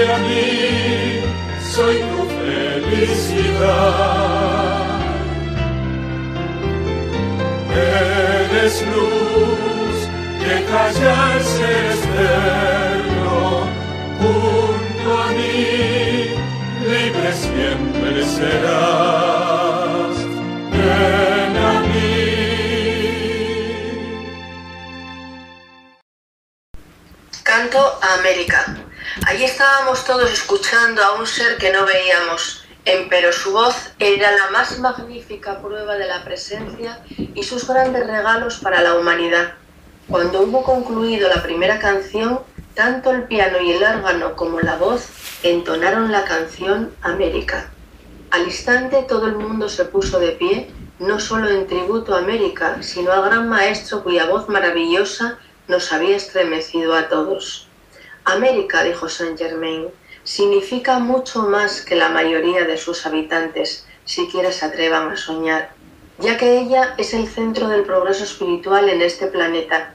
a mí, soy tu felicidad. Eres luz que calla el ser externo, junto a mí, libre siempre serás. Canto a América. Allí estábamos todos escuchando a un ser que no veíamos, empero su voz era la más magnífica prueba de la presencia y sus grandes regalos para la humanidad. Cuando hubo concluido la primera canción, tanto el piano y el órgano como la voz entonaron la canción América. Al instante todo el mundo se puso de pie, no solo en tributo a América, sino al gran maestro cuya voz maravillosa nos había estremecido a todos. América, dijo Saint Germain, significa mucho más que la mayoría de sus habitantes, siquiera se atrevan a soñar, ya que ella es el centro del progreso espiritual en este planeta.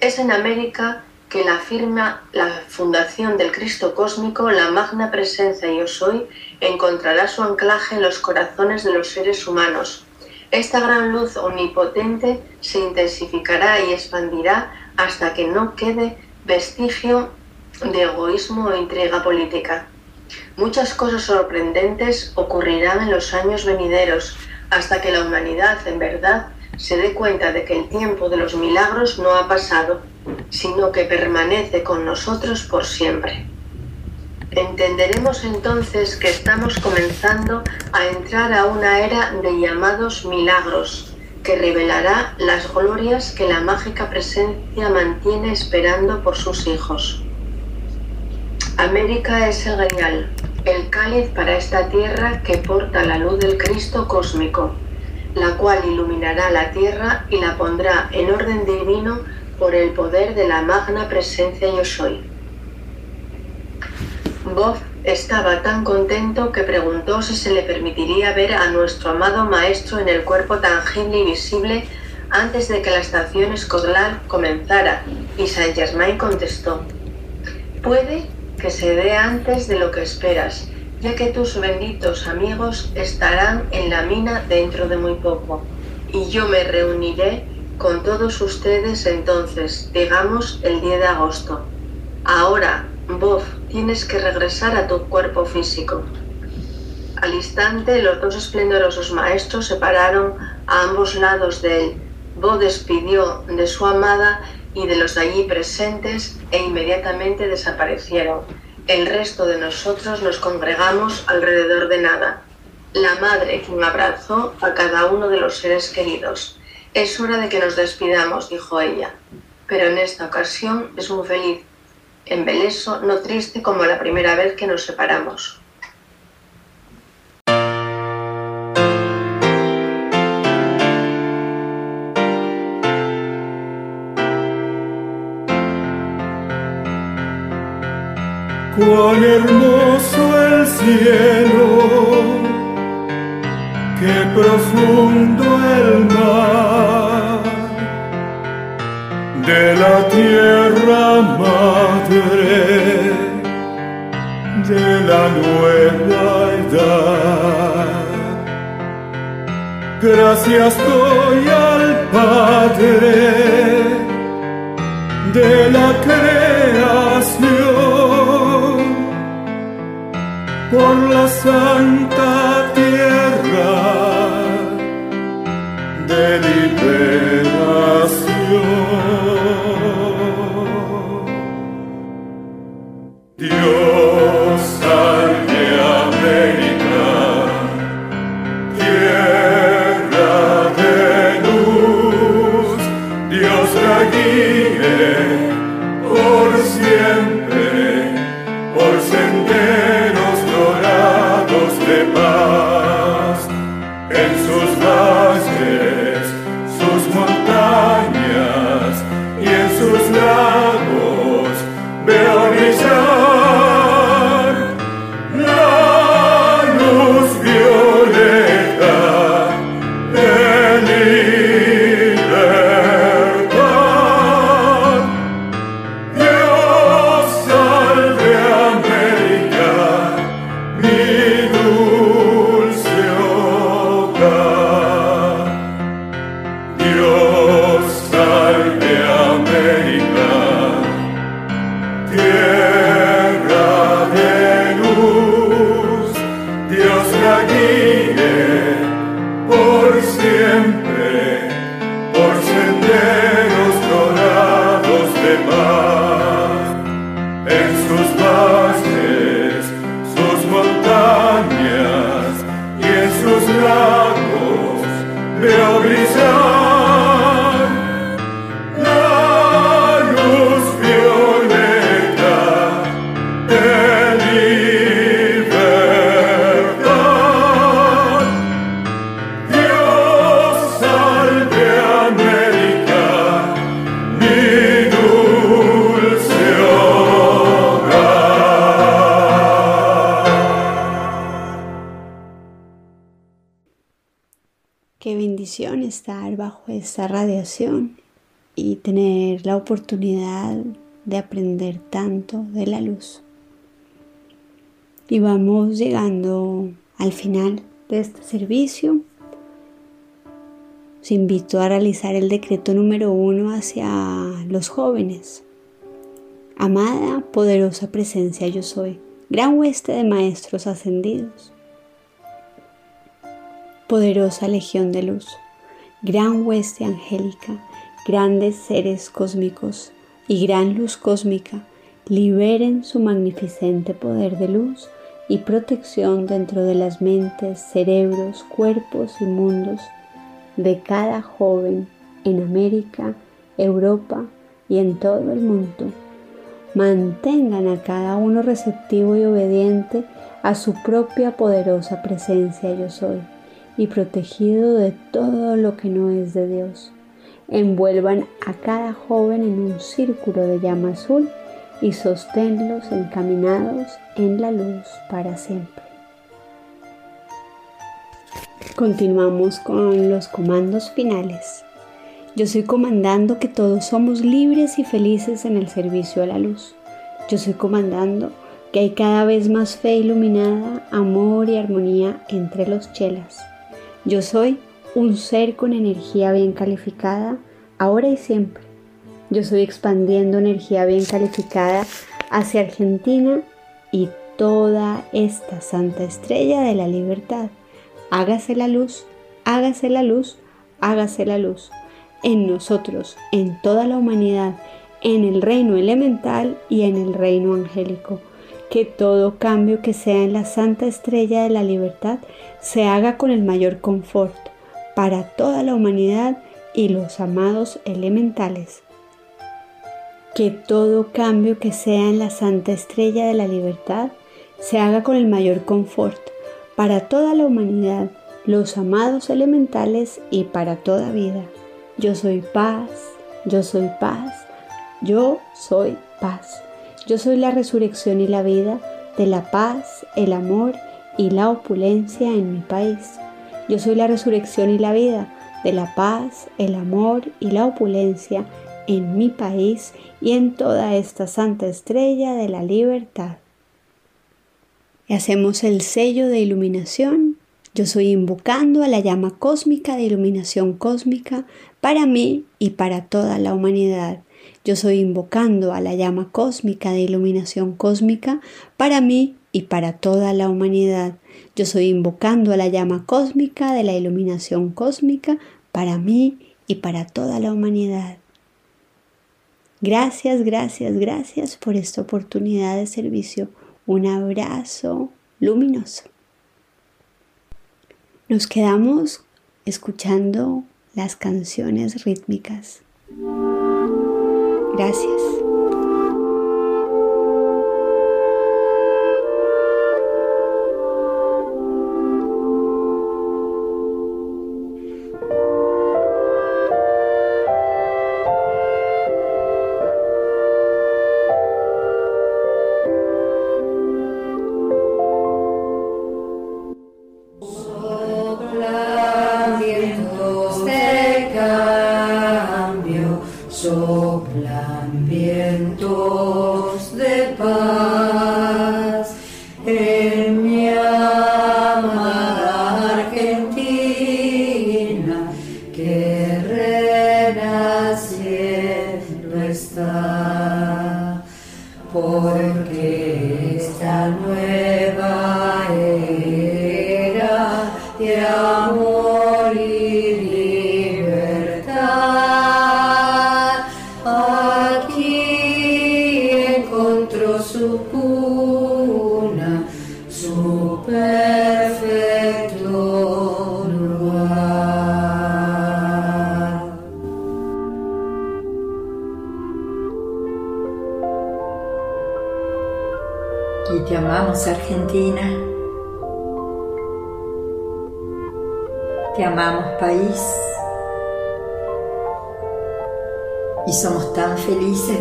Es en América que la afirma la fundación del Cristo cósmico, la magna presencia yo soy, encontrará su anclaje en los corazones de los seres humanos. Esta gran luz omnipotente se intensificará y expandirá hasta que no quede vestigio de egoísmo o intriga política. Muchas cosas sorprendentes ocurrirán en los años venideros hasta que la humanidad en verdad se dé cuenta de que el tiempo de los milagros no ha pasado, sino que permanece con nosotros por siempre. Entenderemos entonces que estamos comenzando a entrar a una era de llamados milagros, que revelará las glorias que la mágica presencia mantiene esperando por sus hijos. América es el real, el cáliz para esta tierra que porta la luz del Cristo cósmico, la cual iluminará la tierra y la pondrá en orden divino por el poder de la magna presencia yo soy. Bob estaba tan contento que preguntó si se le permitiría ver a nuestro amado maestro en el cuerpo tangible y visible antes de que la estación escolar comenzara, y Saint Germain contestó, puede que se dé antes de lo que esperas, ya que tus benditos amigos estarán en la mina dentro de muy poco, y yo me reuniré con todos ustedes entonces, digamos el 10 de agosto. Ahora, Bob, tienes que regresar a tu cuerpo físico. Al instante, los dos esplendorosos maestros se pararon a ambos lados de él. Bob despidió de su amada y de los allí presentes e inmediatamente desaparecieron. El resto de nosotros nos congregamos alrededor de nada. La madre quien abrazó a cada uno de los seres queridos. Es hora de que nos despidamos, dijo ella, pero en esta ocasión es muy feliz, embeleso, no triste como la primera vez que nos separamos. Cuán hermoso el cielo, qué profundo el mar, de la tierra madre, de la nueva edad. Gracias doy al Padre de la creación por la santa América, bajo esta radiación y tener la oportunidad de aprender tanto de la luz. Y vamos llegando al final de este servicio. Os invito a realizar el decreto número uno hacia los jóvenes. Amada, poderosa presencia yo soy, gran hueste de maestros ascendidos. Poderosa legión de luz, gran hueste angélica, grandes seres cósmicos y gran luz cósmica, liberen su magnificente poder de luz y protección dentro de las mentes, cerebros, cuerpos y mundos de cada joven en América, Europa y en todo el mundo. Mantengan a cada uno receptivo y obediente a su propia poderosa presencia yo soy y protegido de todo lo que no es de Dios. Envuelvan a cada joven en un círculo de llama azul y sosténlos encaminados en la luz para siempre. Continuamos con los comandos finales. Yo soy comandando que todos somos libres y felices en el servicio a la luz. Yo soy comandando que hay cada vez más fe iluminada, amor y armonía entre los chelas. Yo soy un ser con energía bien calificada, ahora y siempre. Yo soy expandiendo energía bien calificada hacia Argentina y toda esta santa estrella de la libertad. Hágase la luz, hágase la luz, hágase la luz en nosotros, en toda la humanidad, en el reino elemental y en el reino angélico. Que todo cambio que sea en la santa estrella de la libertad se haga con el mayor confort para toda la humanidad y los amados elementales. Que todo cambio que sea en la santa estrella de la libertad se haga con el mayor confort para toda la humanidad, los amados elementales y para toda vida. Yo soy paz, yo soy paz, yo soy paz. Yo soy la resurrección y la vida de la paz, el amor y la opulencia en mi país. Yo soy la resurrección y la vida de la paz, el amor y la opulencia en mi país y en toda esta santa estrella de la libertad. Y hacemos el sello de iluminación yo soy invocando a la llama cósmica de iluminación cósmica para mí y para toda la humanidad. Yo soy invocando a la llama cósmica de iluminación cósmica para mí y para toda la humanidad. Yo soy invocando a la llama cósmica de la iluminación cósmica para mí y para toda la humanidad. Gracias, gracias, gracias por esta oportunidad de servicio. Un abrazo luminoso. Nos quedamos escuchando las canciones rítmicas. Gracias.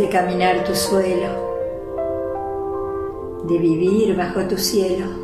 De caminar tu suelo, de vivir bajo tu cielo.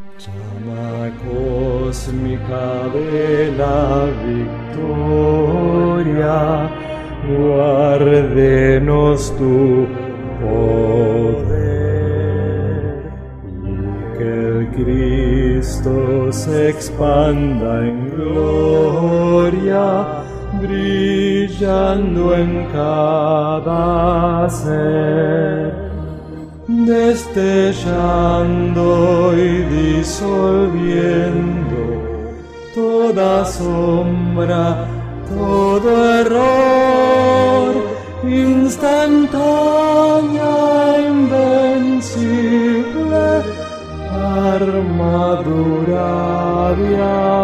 Llama cósmica de la victoria, guárdenos tu poder y que el Cristo se expanda en gloria, brillando en cada ser destellando y disolviendo toda sombra, todo error, instantánea, invencible, armadura de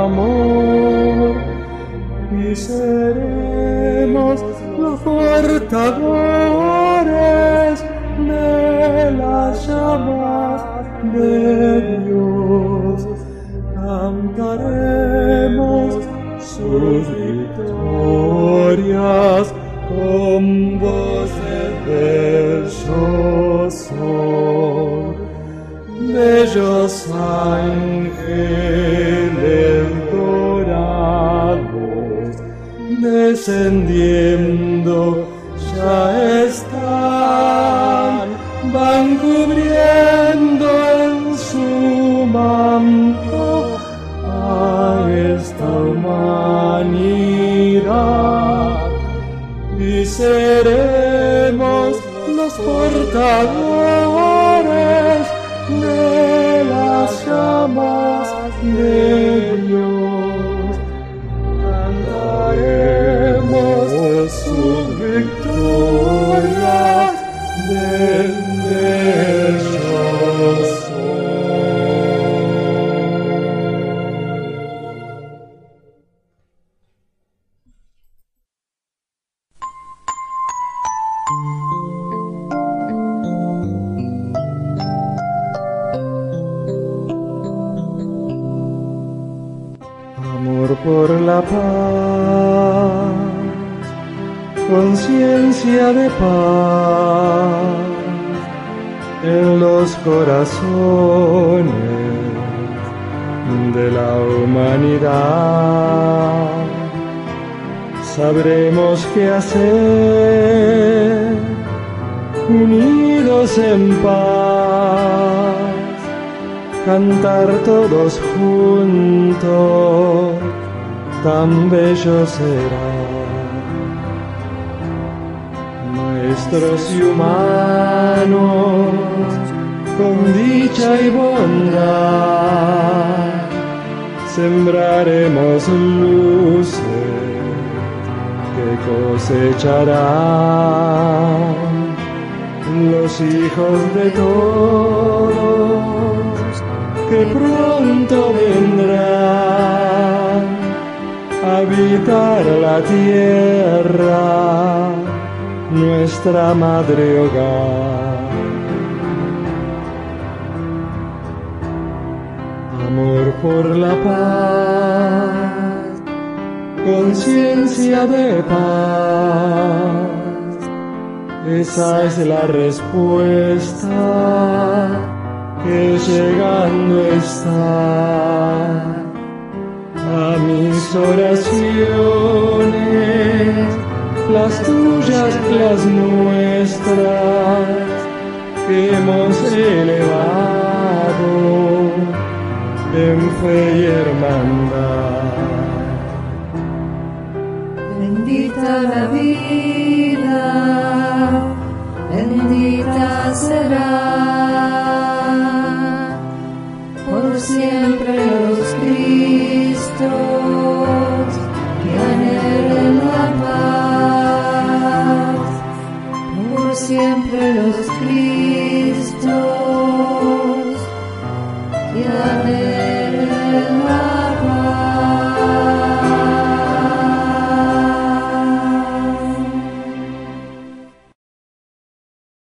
amor. Y seremos portadores de las llamas de Dios. Cantaremos sus victorias con voces del yo soy. Bellos ángeles dorados descendiendo ya están, van cubriendo en su manto a esta humanidad. Y seremos los portadores por la paz, conciencia de paz en los corazones de la humanidad. Sabremos qué hacer, unidos en paz cantar todos juntos, tan bello será. Maestros y humanos, con dicha y bondad, sembraremos luces que cosecharán los hijos de todos que pronto vendrán habitar la tierra, nuestra madre hogar. Amor por la paz, conciencia de paz, esa es la respuesta que llegando está a mis oraciones las tuyas, las nuestras, que hemos elevado en fe y hermandad. Bendita la vida, bendita será por siempre los Cristos que la paz, por siempre los Cristos